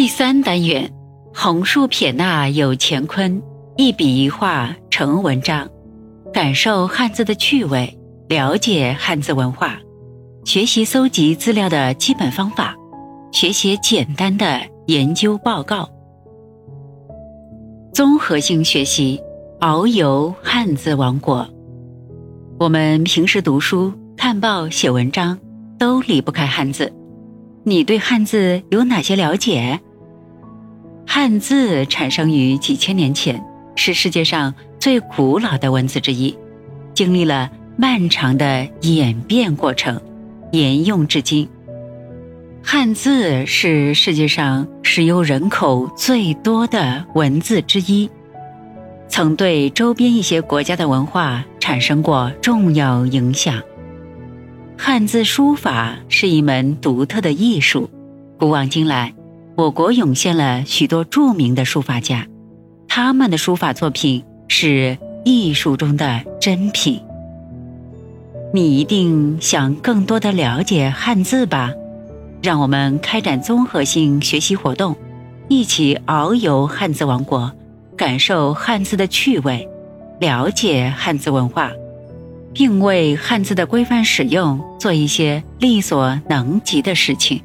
第三单元，横竖撇捺有乾坤，一笔一画成文章。感受汉字的趣味，了解汉字文化，学习搜集资料的基本方法，学习简单的研究报告。综合性学习，遨游汉字王国。我们平时读书、看报、写文章，都离不开汉字。你对汉字有哪些了解？汉字产生于几千年前，是世界上最古老的文字之一，经历了漫长的演变过程，沿用至今。汉字是世界上使用人口最多的文字之一，曾对周边一些国家的文化产生过重要影响。汉字书法是一门独特的艺术，古往今来，我国涌现了许多著名的书法家，他们的书法作品是艺术中的珍品。你一定想更多的了解汉字吧？让我们开展综合性学习活动，一起遨游汉字王国，感受汉字的趣味，了解汉字文化。并为汉字的规范使用做一些力所能及的事情。